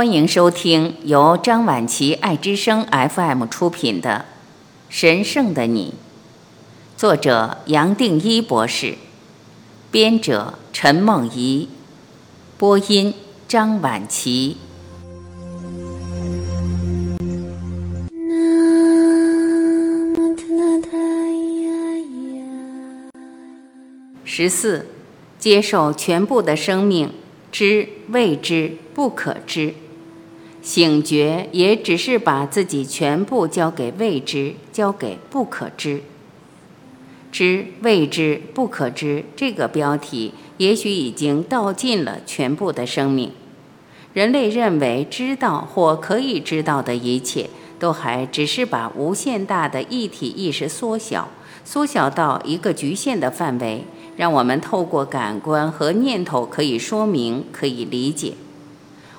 欢迎收听由张晚琪爱之声 FM 出品的《神圣的你》，作者杨定一博士，编者陈梦怡，播音张晚琪。十四，接受全部的生命，知未知不可知。醒觉也只是把自己全部交给未知，交给不可知。知未知不可知这个标题，也许已经道尽了全部的生命。人类认为知道或可以知道的一切，都还只是把无限大的一体意识缩小，缩小到一个局限的范围，让我们透过感官和念头可以说明、可以理解。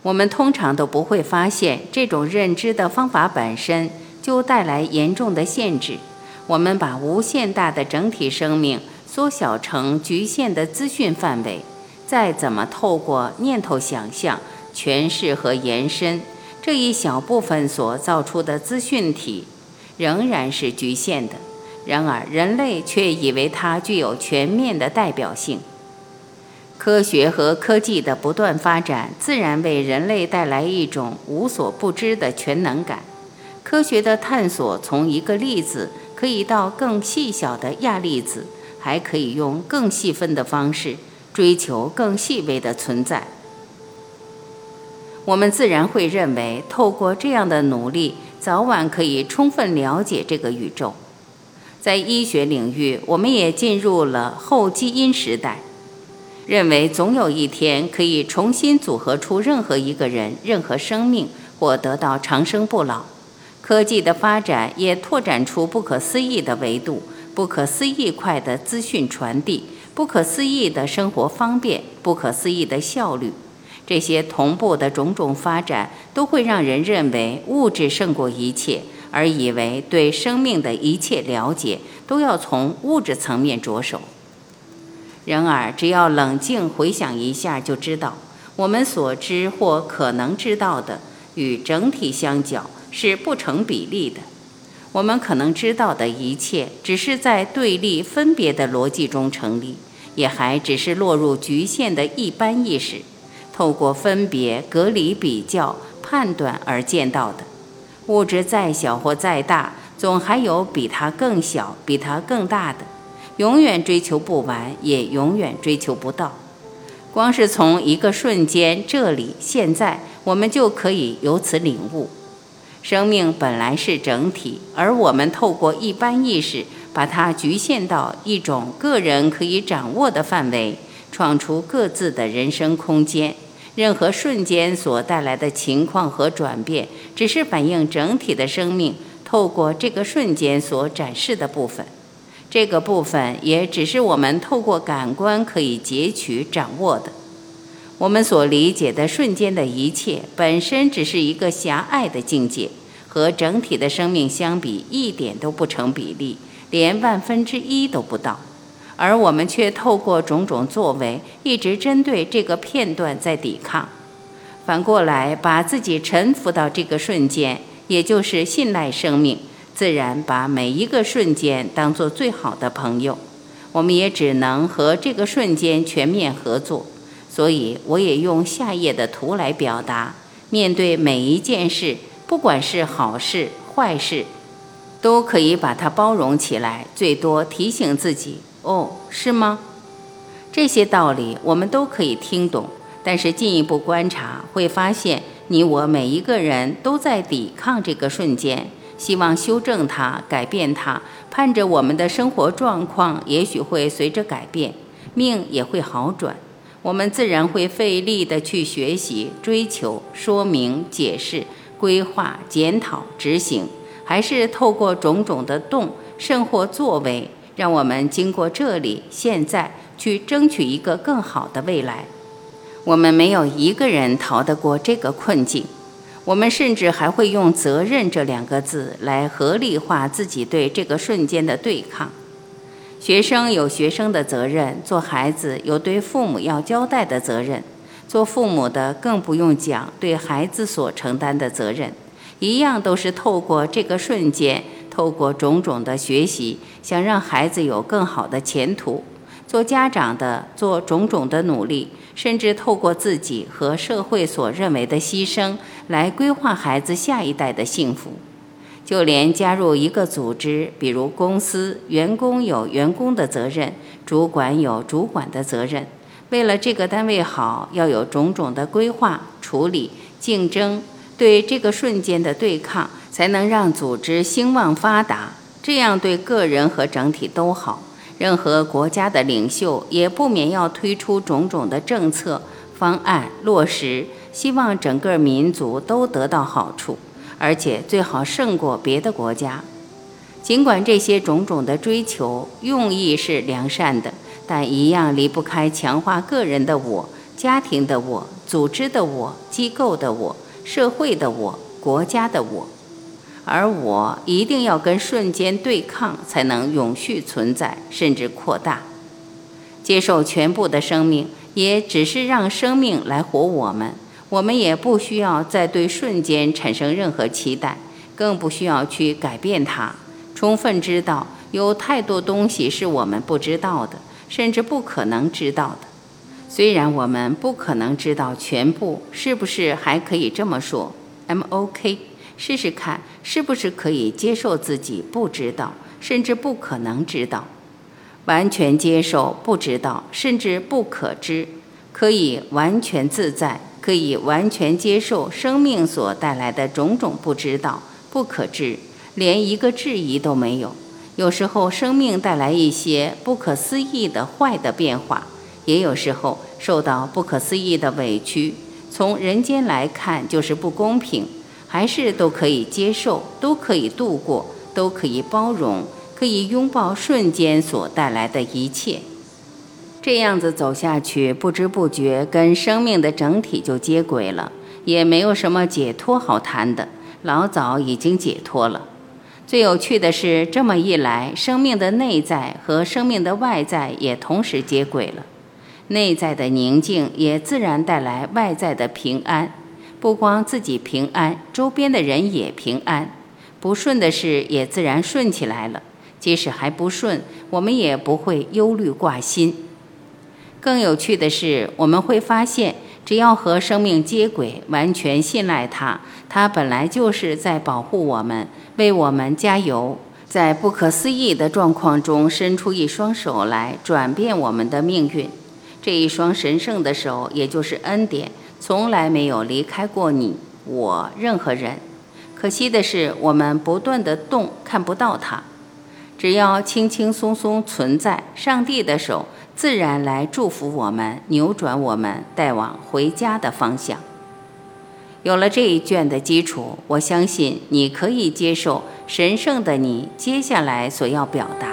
我们通常都不会发现，这种认知的方法本身就带来严重的限制。我们把无限大的整体生命缩小成局限的资讯范围，再怎么透过念头想象、诠释和延伸，这一小部分所造出的资讯体仍然是局限的。然而，人类却以为它具有全面的代表性。科学和科技的不断发展，自然为人类带来一种无所不知的全能感。科学的探索从一个粒子可以到更细小的亚粒子，还可以用更细分的方式追求更细微的存在。我们自然会认为，透过这样的努力，早晚可以充分了解这个宇宙。在医学领域，我们也进入了后基因时代。认为总有一天可以重新组合出任何一个人、任何生命，或得到长生不老。科技的发展也拓展出不可思议的维度、不可思议快的资讯传递、不可思议的生活方便、不可思议的效率。这些同步的种种发展，都会让人认为物质胜过一切，而以为对生命的一切了解都要从物质层面着手。然而，只要冷静回想一下，就知道我们所知或可能知道的与整体相较是不成比例的。我们可能知道的一切，只是在对立分别的逻辑中成立，也还只是落入局限的一般意识，透过分别、隔离、比较、判断而见到的。物质再小或再大，总还有比它更小、比它更大的。永远追求不完，也永远追求不到。光是从一个瞬间，这里现在，我们就可以由此领悟：生命本来是整体，而我们透过一般意识，把它局限到一种个人可以掌握的范围，闯出各自的人生空间。任何瞬间所带来的情况和转变，只是反映整体的生命透过这个瞬间所展示的部分。这个部分也只是我们透过感官可以截取、掌握的。我们所理解的瞬间的一切，本身只是一个狭隘的境界，和整体的生命相比，一点都不成比例，连万分之一都不到。而我们却透过种种作为，一直针对这个片段在抵抗。反过来，把自己臣服到这个瞬间，也就是信赖生命。自然把每一个瞬间当做最好的朋友，我们也只能和这个瞬间全面合作。所以，我也用下页的图来表达：面对每一件事，不管是好事坏事，都可以把它包容起来。最多提醒自己：哦，是吗？这些道理我们都可以听懂，但是进一步观察会发现，你我每一个人都在抵抗这个瞬间。希望修正它，改变它，盼着我们的生活状况也许会随着改变，命也会好转。我们自然会费力地去学习、追求、说明、解释、规划、检讨、执行，还是透过种种的动，甚或作为，让我们经过这里、现在去争取一个更好的未来。我们没有一个人逃得过这个困境。我们甚至还会用“责任”这两个字来合理化自己对这个瞬间的对抗。学生有学生的责任，做孩子有对父母要交代的责任，做父母的更不用讲对孩子所承担的责任，一样都是透过这个瞬间，透过种种的学习，想让孩子有更好的前途。做家长的做种种的努力，甚至透过自己和社会所认为的牺牲，来规划孩子下一代的幸福。就连加入一个组织，比如公司，员工有员工的责任，主管有主管的责任。为了这个单位好，要有种种的规划、处理、竞争，对这个瞬间的对抗，才能让组织兴旺发达。这样对个人和整体都好。任何国家的领袖也不免要推出种种的政策方案落实，希望整个民族都得到好处，而且最好胜过别的国家。尽管这些种种的追求用意是良善的，但一样离不开强化个人的我、家庭的我、组织的我、机构的我、社会的我、国家的我。而我一定要跟瞬间对抗，才能永续存在，甚至扩大。接受全部的生命，也只是让生命来活我们。我们也不需要再对瞬间产生任何期待，更不需要去改变它。充分知道，有太多东西是我们不知道的，甚至不可能知道的。虽然我们不可能知道全部，是不是还可以这么说？M O K。试试看，是不是可以接受自己不知道，甚至不可能知道；完全接受不知道，甚至不可知，可以完全自在，可以完全接受生命所带来的种种不知道、不可知，连一个质疑都没有。有时候，生命带来一些不可思议的坏的变化，也有时候受到不可思议的委屈。从人间来看，就是不公平。还是都可以接受，都可以度过，都可以包容，可以拥抱瞬间所带来的一切。这样子走下去，不知不觉跟生命的整体就接轨了，也没有什么解脱好谈的，老早已经解脱了。最有趣的是，这么一来，生命的内在和生命的外在也同时接轨了，内在的宁静也自然带来外在的平安。不光自己平安，周边的人也平安，不顺的事也自然顺起来了。即使还不顺，我们也不会忧虑挂心。更有趣的是，我们会发现，只要和生命接轨，完全信赖它，它本来就是在保护我们，为我们加油，在不可思议的状况中伸出一双手来转变我们的命运。这一双神圣的手，也就是恩典。从来没有离开过你我任何人，可惜的是，我们不断的动，看不到它。只要轻轻松松存在，上帝的手自然来祝福我们，扭转我们，带往回家的方向。有了这一卷的基础，我相信你可以接受神圣的你接下来所要表达。